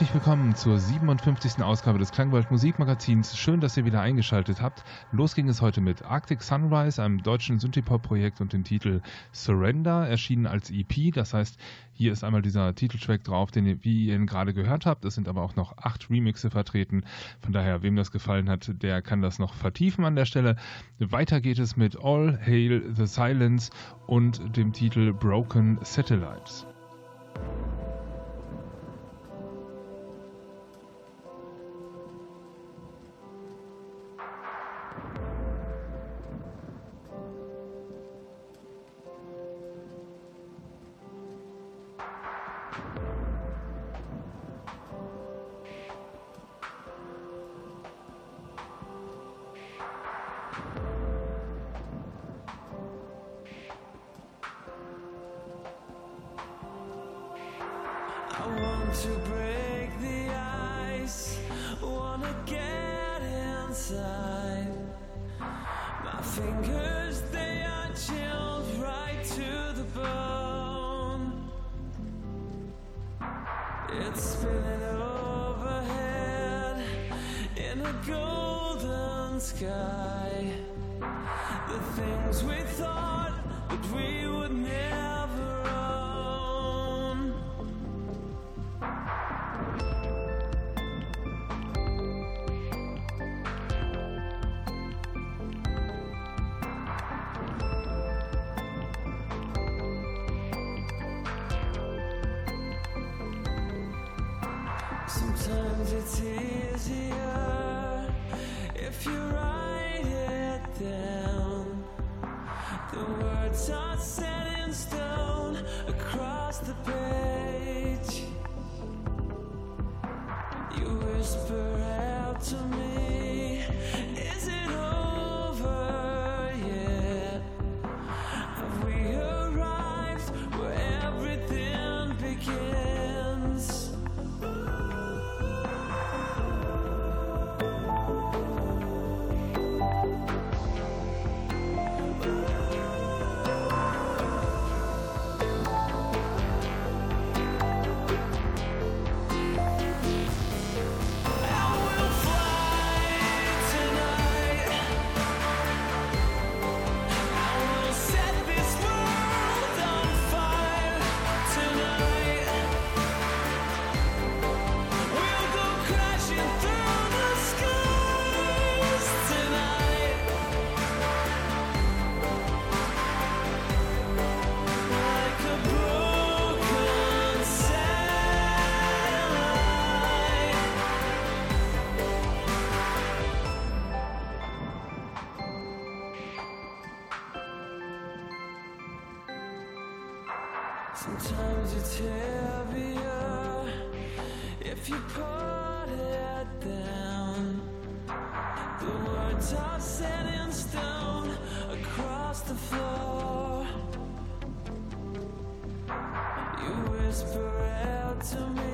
Herzlich willkommen zur 57. Ausgabe des Klangwald Musikmagazins. Schön, dass ihr wieder eingeschaltet habt. Los ging es heute mit Arctic Sunrise, einem deutschen Synthipop-Projekt und dem Titel Surrender, erschienen als EP. Das heißt, hier ist einmal dieser Titeltrack drauf, den ihr, wie ihr ihn gerade gehört habt. Es sind aber auch noch acht Remixe vertreten. Von daher, wem das gefallen hat, der kann das noch vertiefen an der Stelle. Weiter geht es mit All Hail the Silence und dem Titel Broken Satellites. Sometimes it's easier. the floor. You whisper out to me.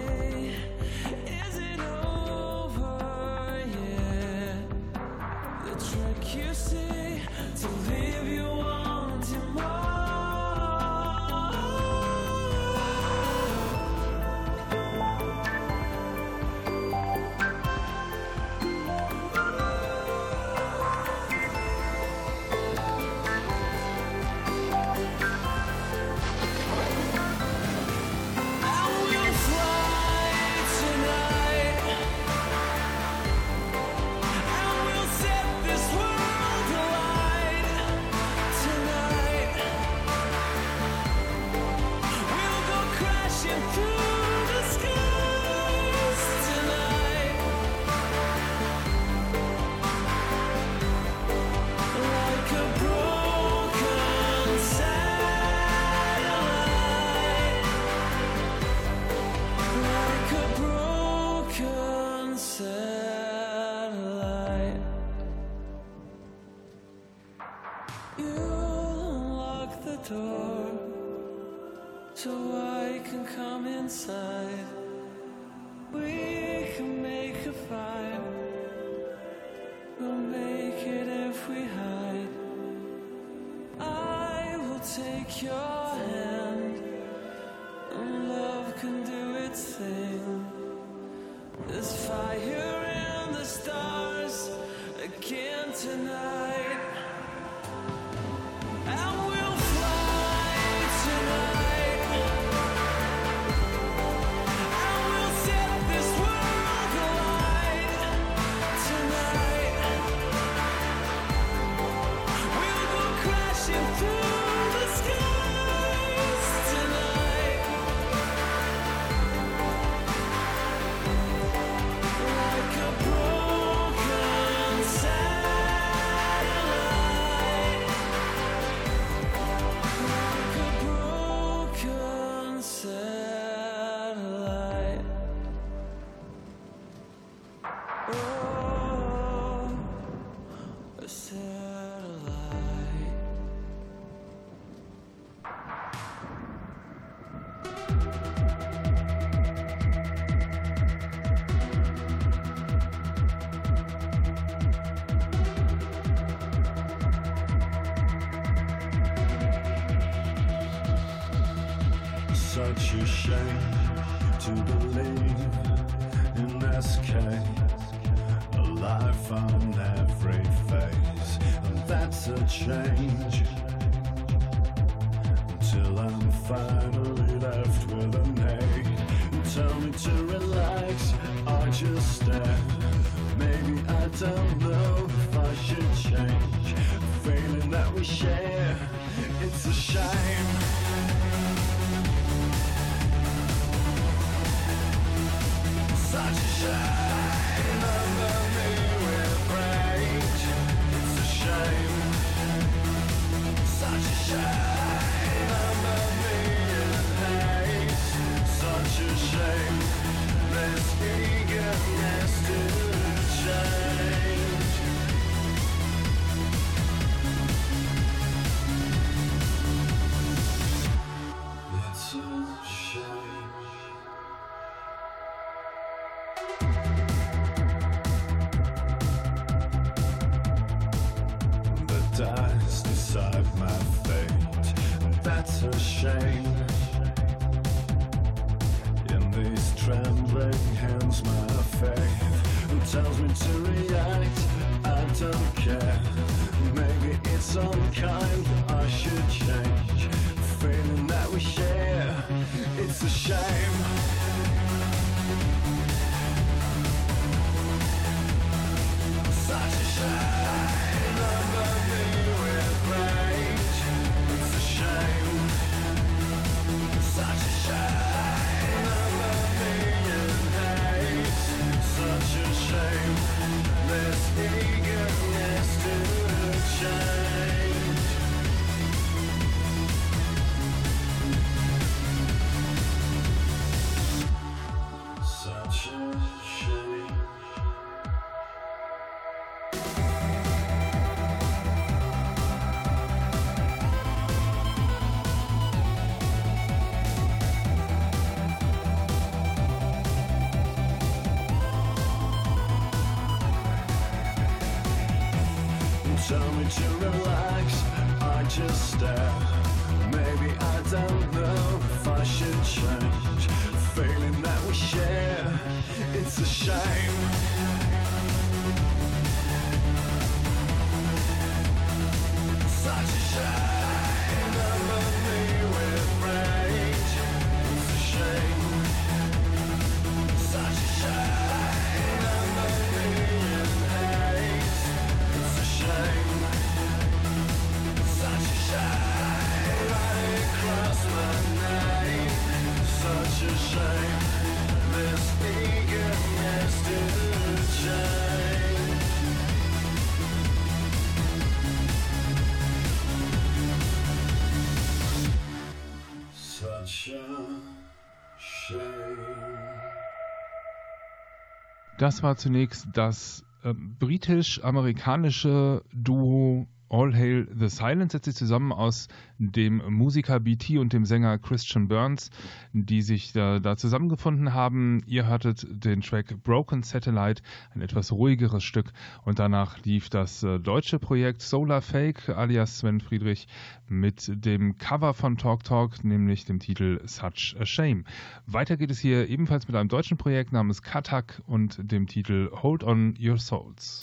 some kind. das war zunächst das äh, britisch-amerikanische Duo All Hail the Silence setzt sich zusammen aus dem Musiker BT und dem Sänger Christian Burns, die sich da, da, zusammengefunden haben. Ihr hörtet den Track Broken Satellite, ein etwas ruhigeres Stück. Und danach lief das äh, deutsche Projekt Solar Fake alias Sven Friedrich mit dem Cover von Talk Talk, nämlich dem Titel Such a Shame. Weiter geht es hier ebenfalls mit einem deutschen Projekt namens Katak und dem Titel Hold on Your Souls.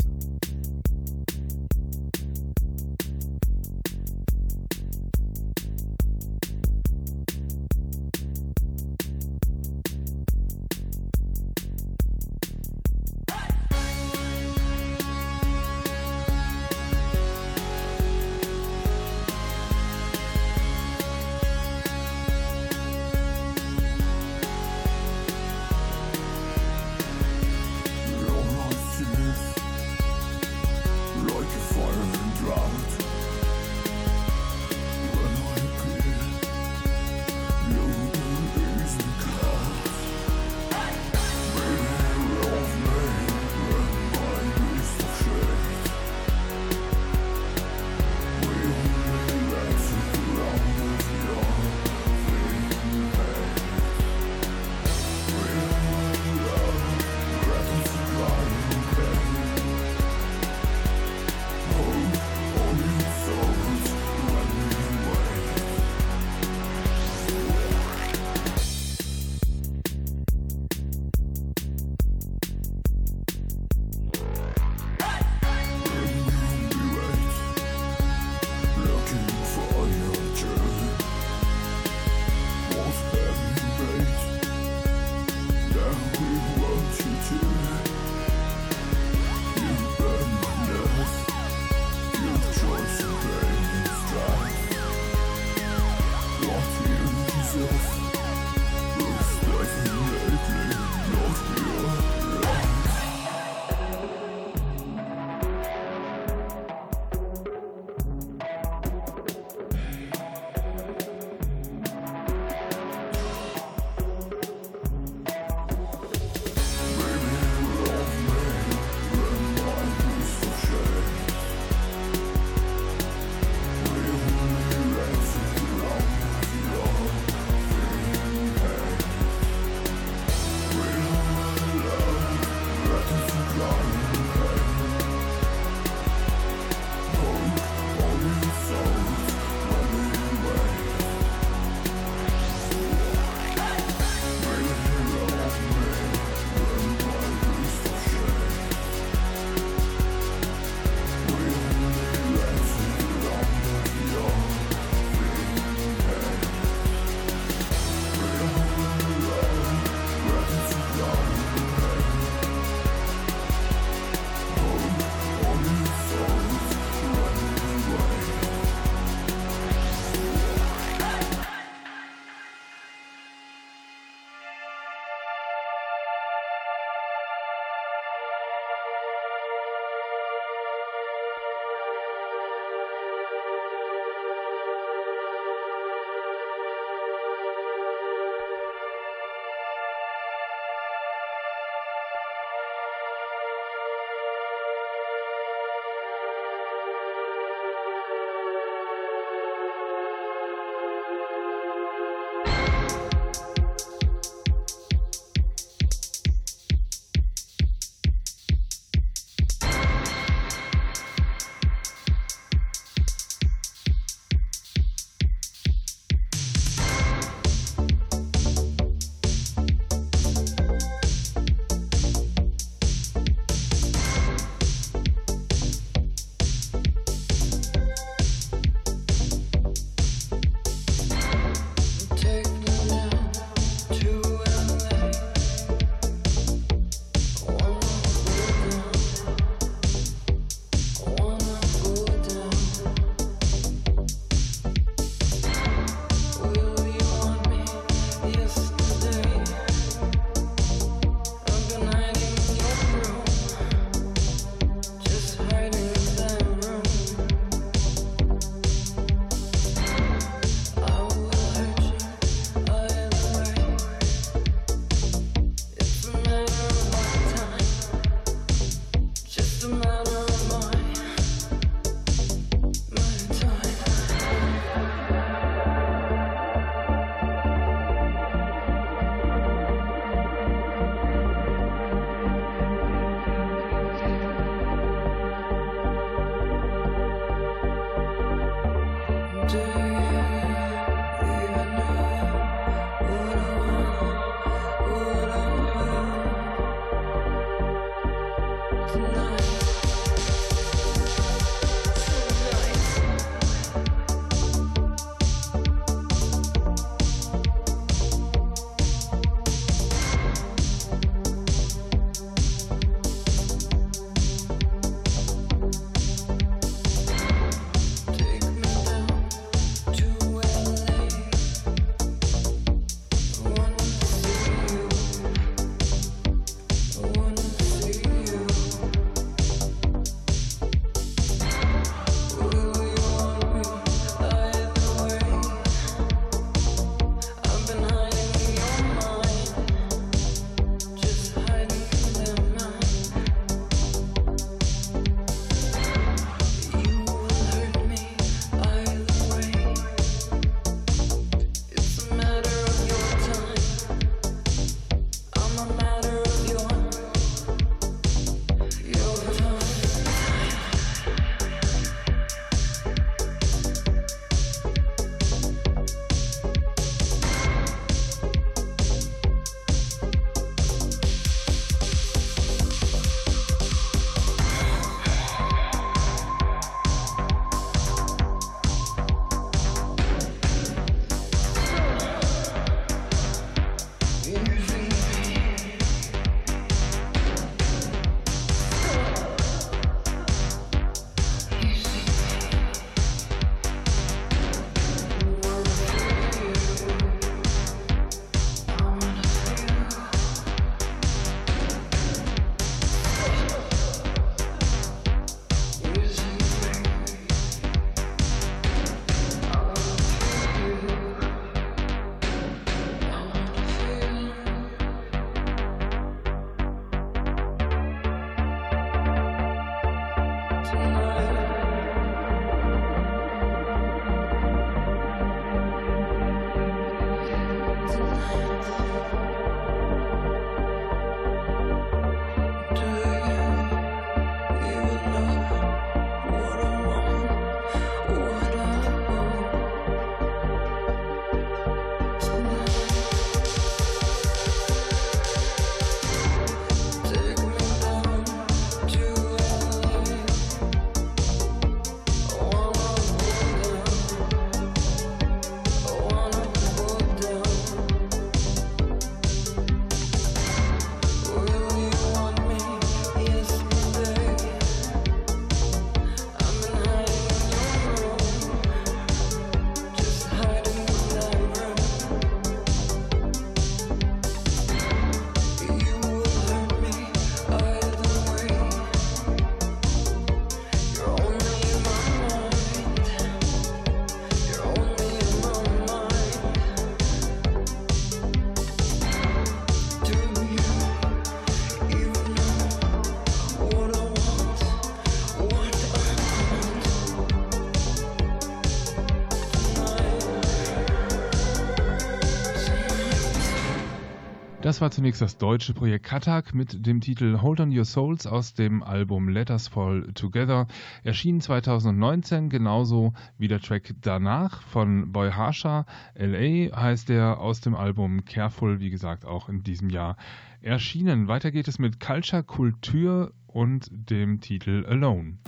Das war zunächst das deutsche Projekt Katak mit dem Titel Hold on Your Souls aus dem Album Let Us Fall Together. Erschien 2019, genauso wie der Track danach von Boy Harsha. LA heißt er aus dem Album Careful, wie gesagt, auch in diesem Jahr erschienen. Weiter geht es mit Culture, Kultur und dem Titel Alone.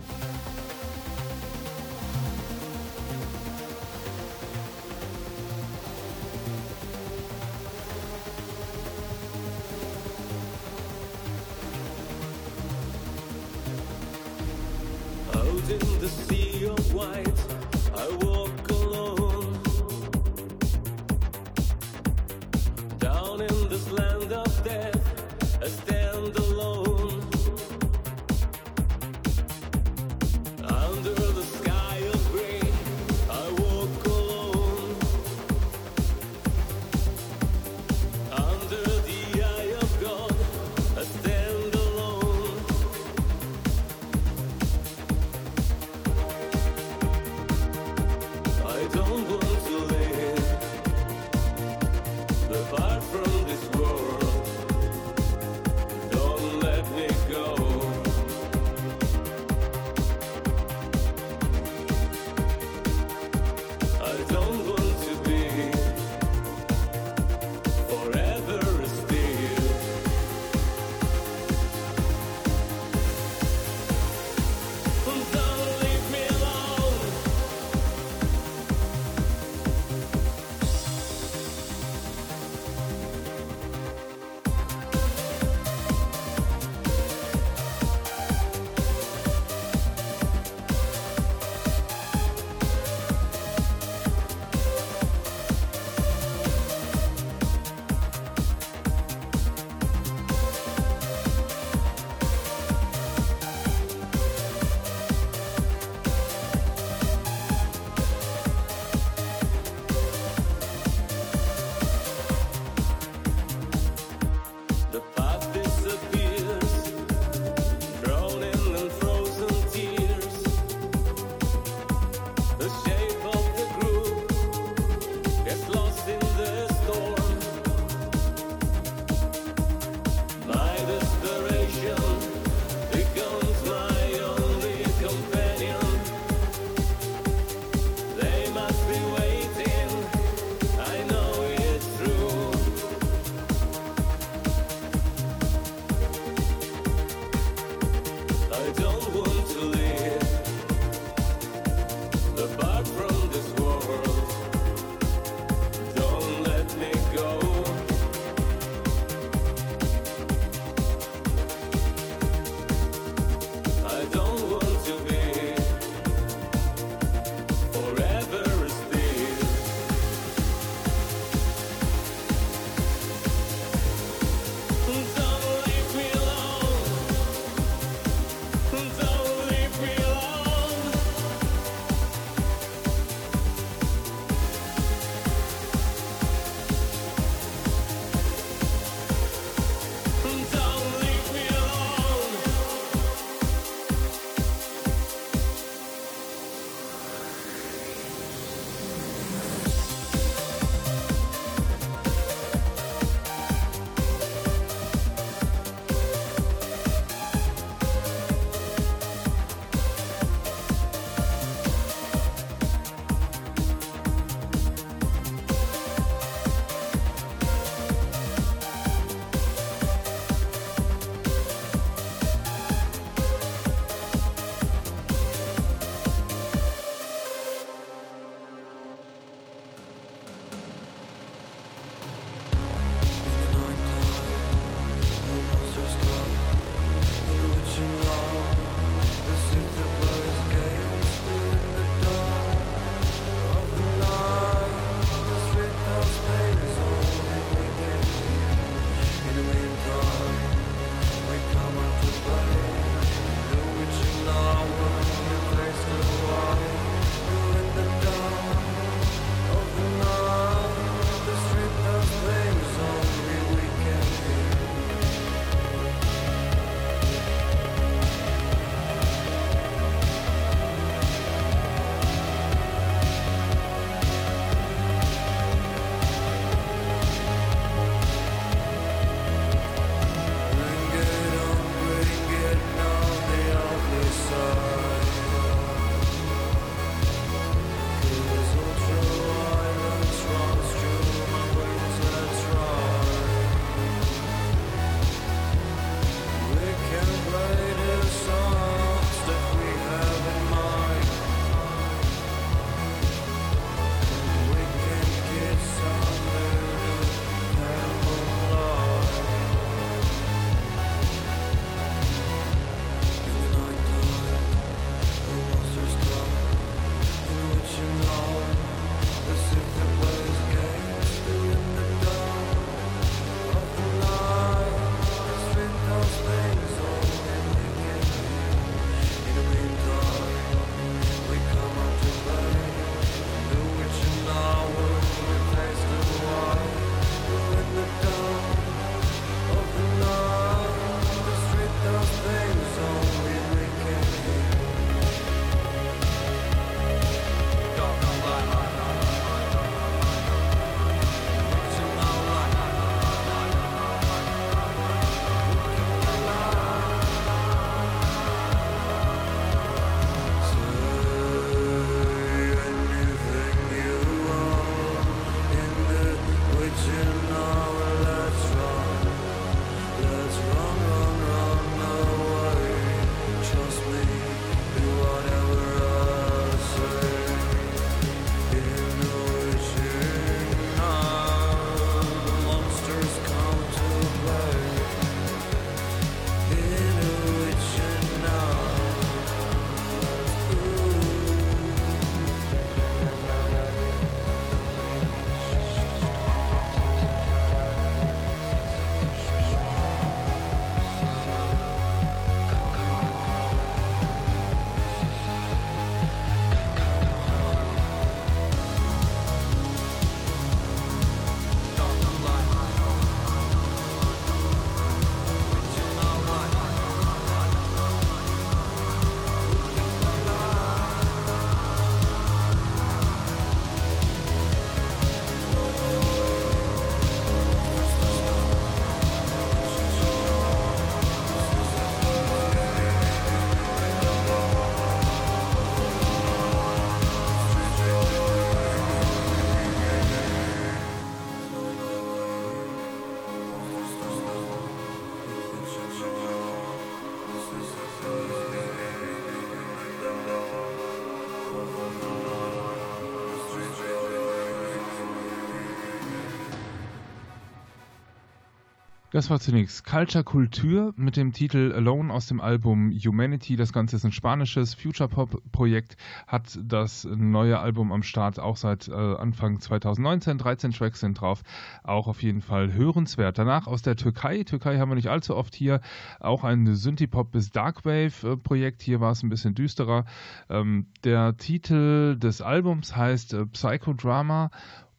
Das war zunächst Culture Kultur mit dem Titel Alone aus dem Album Humanity. Das Ganze ist ein spanisches Future-Pop-Projekt, hat das neue Album am Start auch seit äh, Anfang 2019. 13 Tracks sind drauf, auch auf jeden Fall hörenswert. Danach aus der Türkei. Türkei haben wir nicht allzu oft hier. Auch ein Synthie-Pop bis Darkwave-Projekt. Hier war es ein bisschen düsterer. Ähm, der Titel des Albums heißt äh, Psychodrama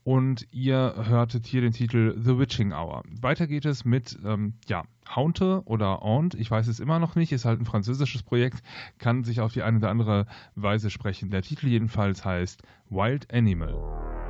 und ihr hörtet hier den Titel The Witching Hour. Weiter geht es mit, ähm, ja, Haunte oder Aunt, ich weiß es immer noch nicht, ist halt ein französisches Projekt, kann sich auf die eine oder andere Weise sprechen. Der Titel jedenfalls heißt Wild Animal.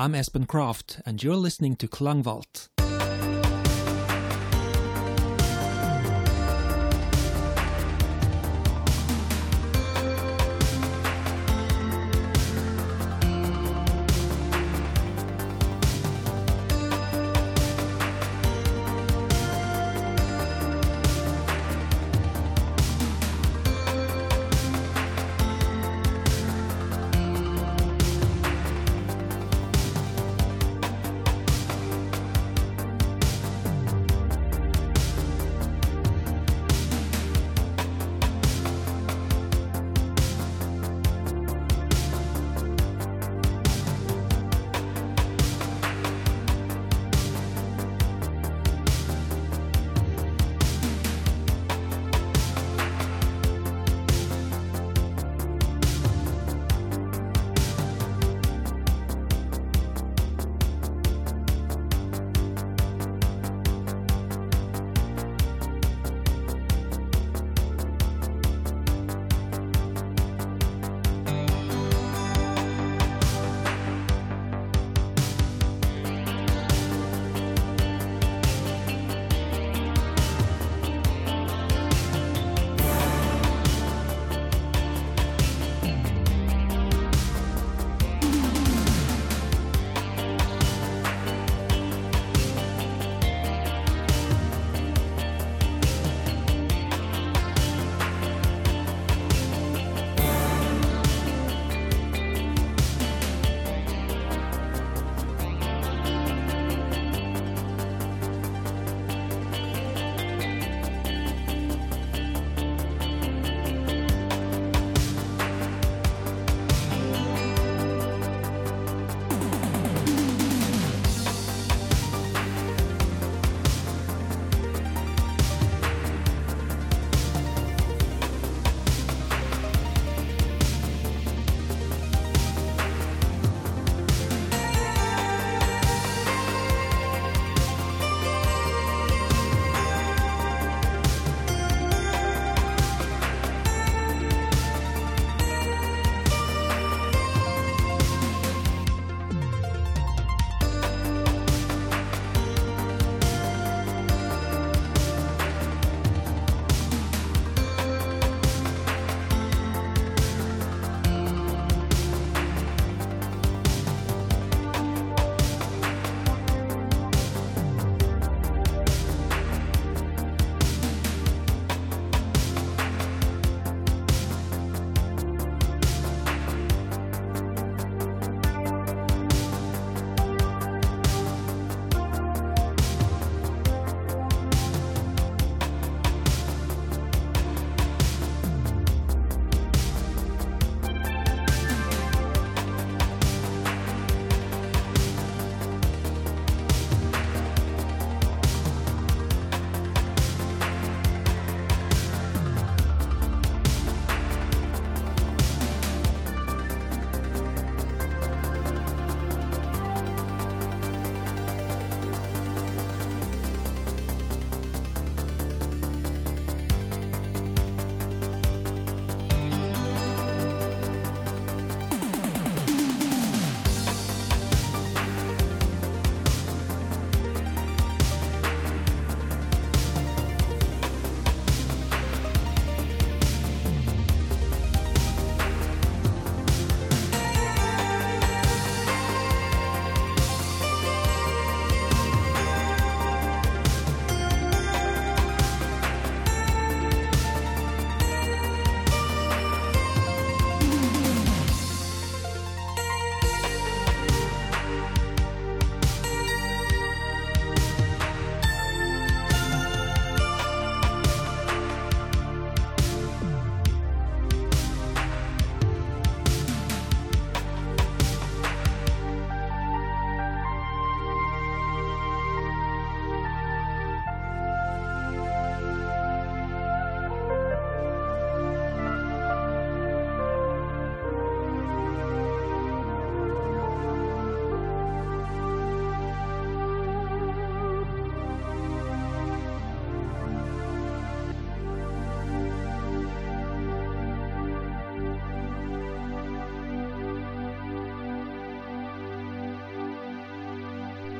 I'm Espen Croft, and you're listening to Klangwald.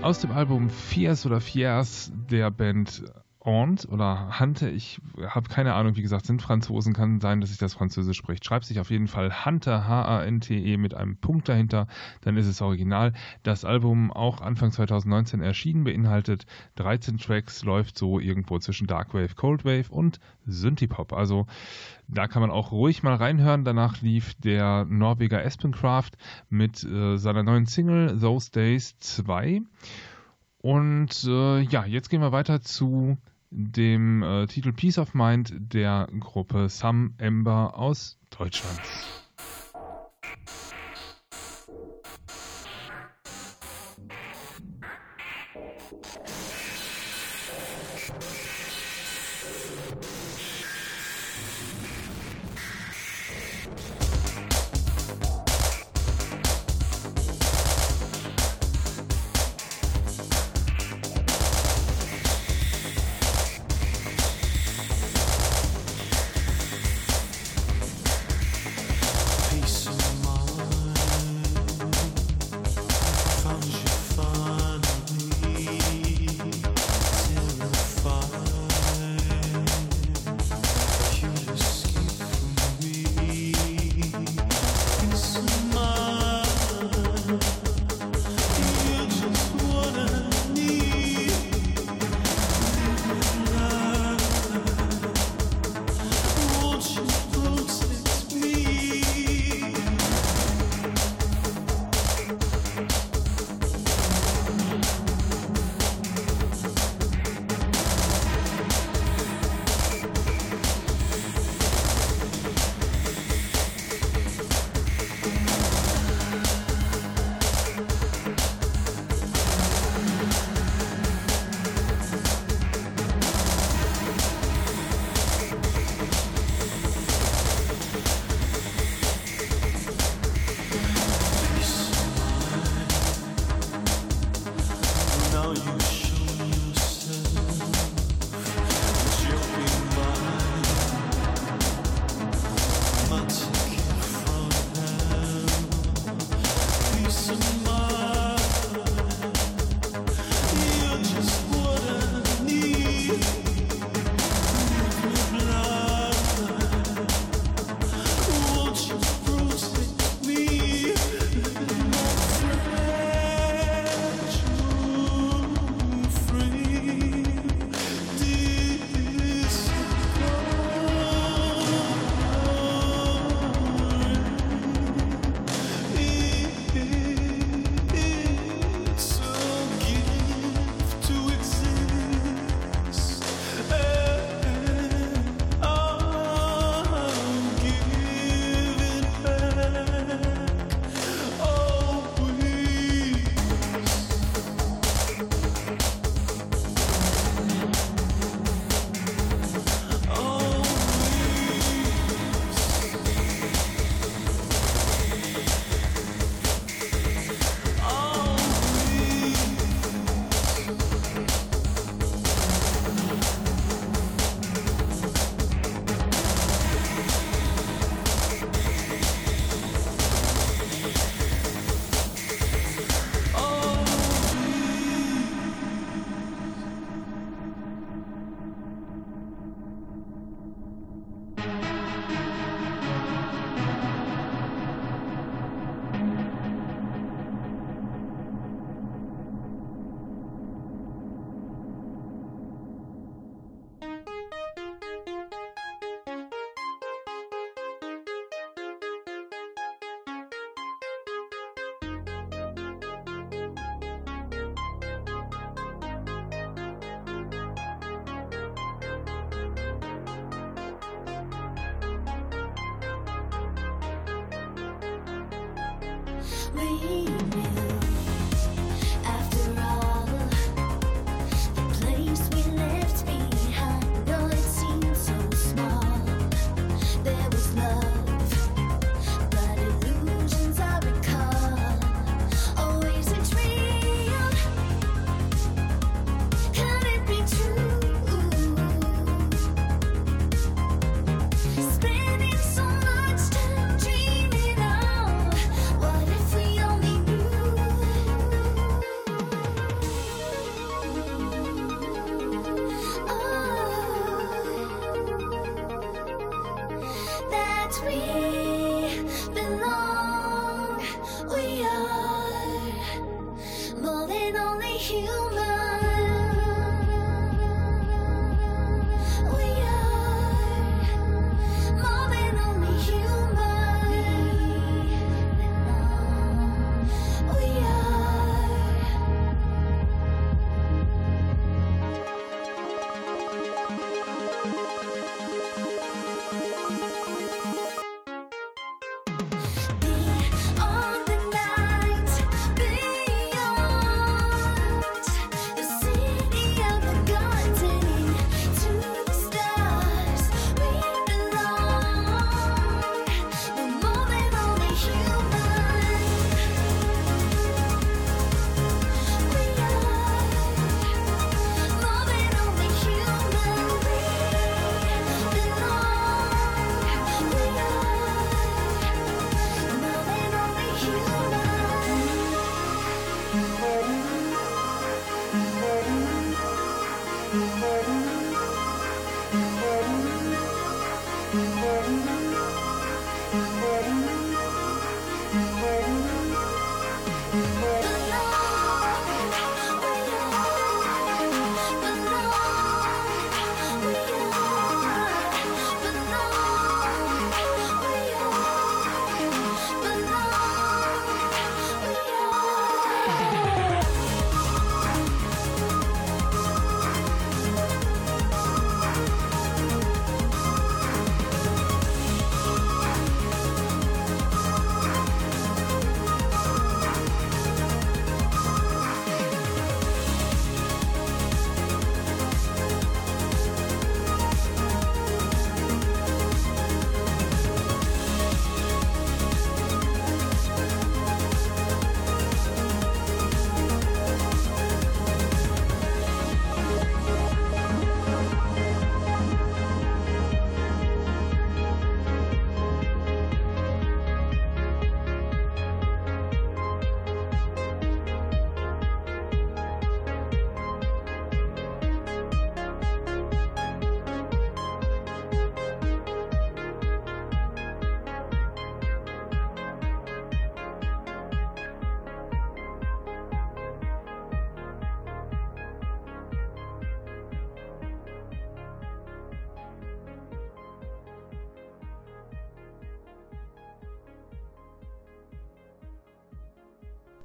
Aus dem Album Fierce oder Fierce der Band Aunt oder Hunter, ich habe keine Ahnung, wie gesagt, sind Franzosen, kann sein, dass sich das Französisch spricht. Schreibt sich auf jeden Fall Hunter, H-A-N-T-E mit einem Punkt dahinter, dann ist es original. Das Album, auch Anfang 2019 erschienen, beinhaltet 13 Tracks, läuft so irgendwo zwischen Darkwave, Coldwave und Synthipop. Also da kann man auch ruhig mal reinhören. Danach lief der Norweger Espencraft mit äh, seiner neuen Single Those Days 2. Und äh, ja, jetzt gehen wir weiter zu dem äh, Titel Peace of Mind der Gruppe Sam Ember aus Deutschland.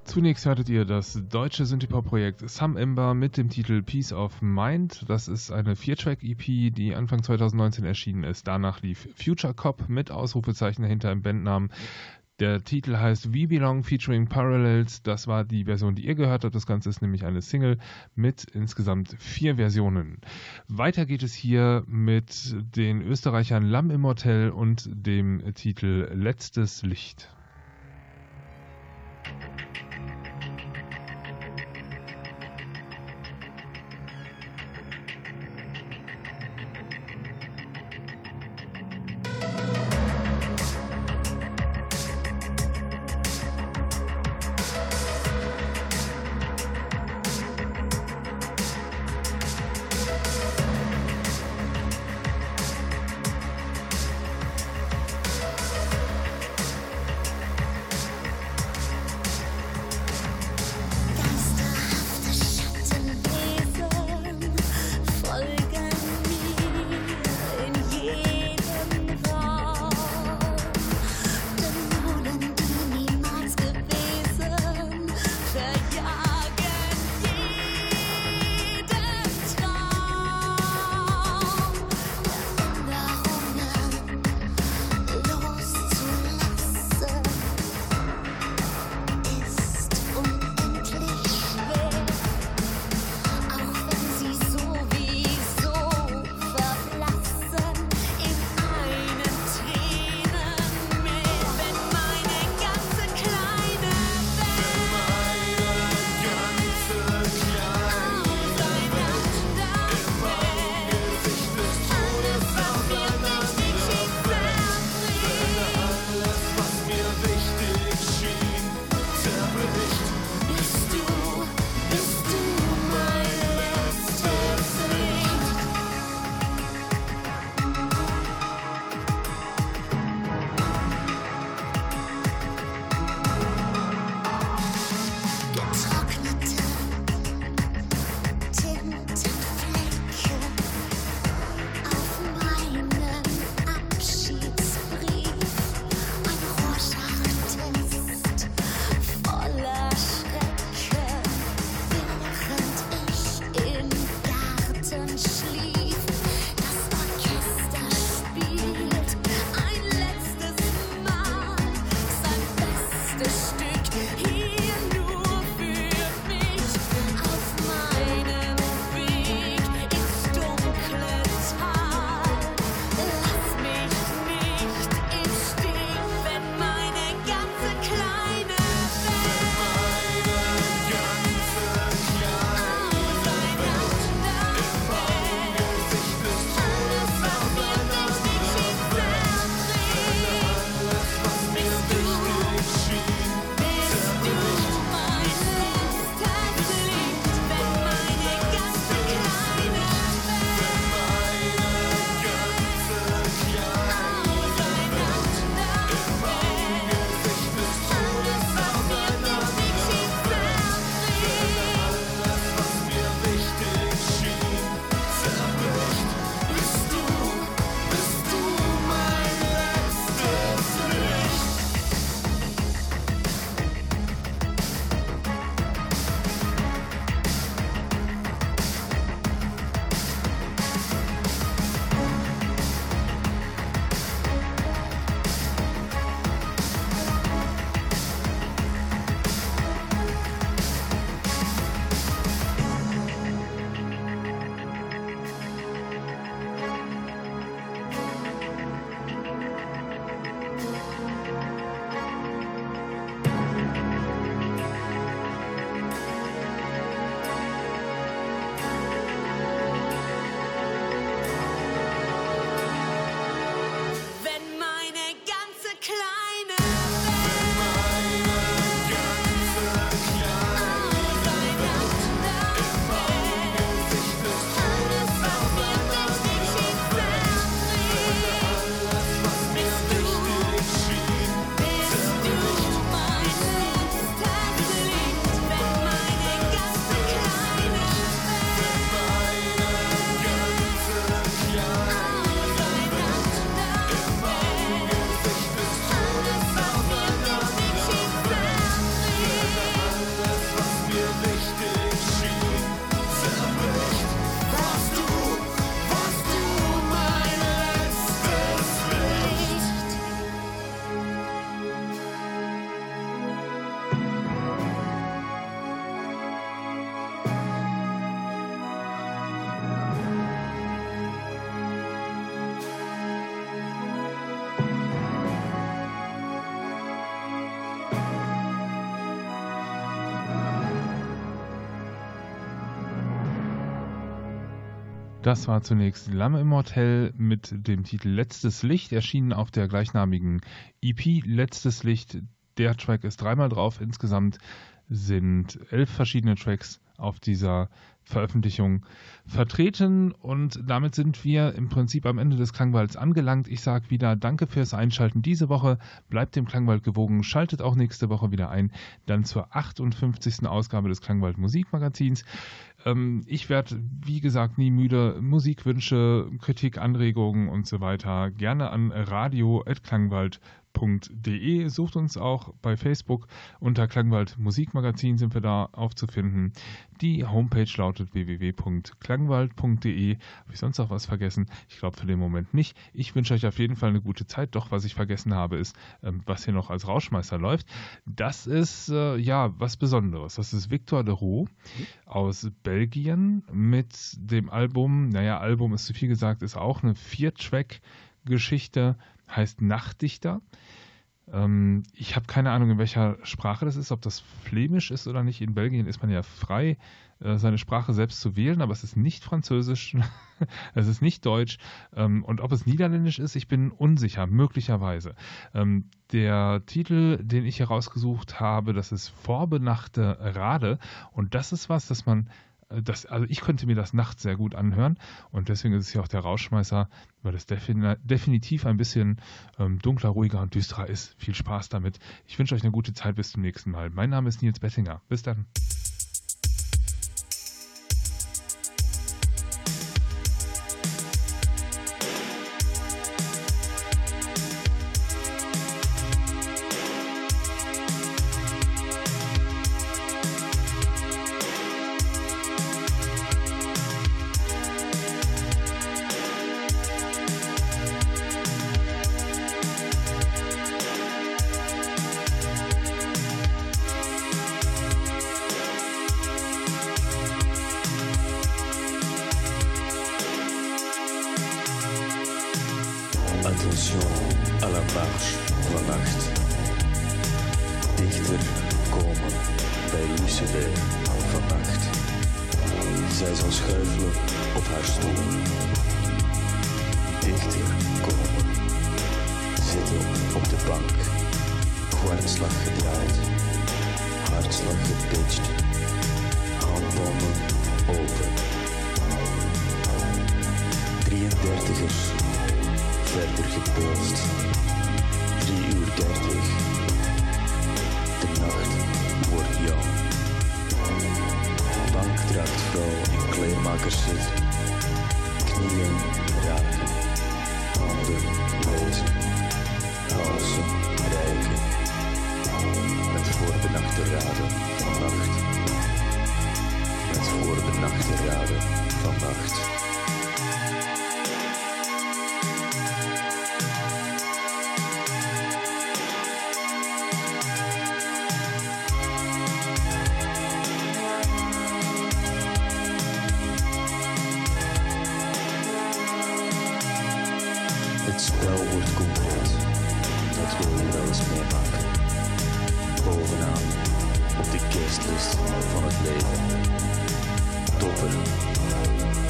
Zunächst hörtet ihr das deutsche Synthipop-Projekt Some Ember mit dem Titel Peace of Mind. Das ist eine Vier-Track-EP, die Anfang 2019 erschienen ist. Danach lief Future Cop mit Ausrufezeichen dahinter im Bandnamen. Der Titel heißt We Belong featuring Parallels. Das war die Version, die ihr gehört habt. Das Ganze ist nämlich eine Single mit insgesamt vier Versionen. Weiter geht es hier mit den Österreichern Lamm im Hotel und dem Titel Letztes Licht. Das war zunächst Lamme im Hotel mit dem Titel Letztes Licht, erschienen auf der gleichnamigen EP Letztes Licht. Der Track ist dreimal drauf. Insgesamt sind elf verschiedene Tracks auf dieser Veröffentlichung vertreten und damit sind wir im Prinzip am Ende des Klangwalds angelangt. Ich sage wieder Danke fürs Einschalten diese Woche. Bleibt dem Klangwald gewogen, schaltet auch nächste Woche wieder ein, dann zur 58. Ausgabe des Klangwald Musikmagazins. Ähm, ich werde, wie gesagt, nie müde. Musikwünsche, Kritik, Anregungen und so weiter gerne an radio.klangwald.de klangwald.de. Sucht uns auch bei Facebook unter Klangwald Musikmagazin sind wir da aufzufinden. Die Homepage lautet www.klangwald.de. Habe ich sonst noch was vergessen? Ich glaube für den Moment nicht. Ich wünsche euch auf jeden Fall eine gute Zeit. Doch, was ich vergessen habe, ist, ähm, was hier noch als Rauschmeister läuft. Das ist äh, ja was Besonderes. Das ist Victor de Roux aus Belgien mit dem Album, naja, Album ist zu viel gesagt, ist auch eine Vier-Track-Geschichte, heißt Nachtdichter. Ähm, ich habe keine Ahnung, in welcher Sprache das ist, ob das Flämisch ist oder nicht. In Belgien ist man ja frei, äh, seine Sprache selbst zu wählen, aber es ist nicht Französisch, es ist nicht Deutsch. Ähm, und ob es Niederländisch ist, ich bin unsicher, möglicherweise. Ähm, der Titel, den ich hier rausgesucht habe, das ist Vorbenachte Rade. Und das ist was, das man das, also ich könnte mir das nachts sehr gut anhören und deswegen ist es ja auch der Rauschmeißer, weil es definitiv ein bisschen ähm, dunkler, ruhiger und düsterer ist. Viel Spaß damit. Ich wünsche euch eine gute Zeit bis zum nächsten Mal. Mein Name ist Nils Bettinger. Bis dann.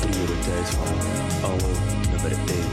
Prioriteit van alle nummer 1.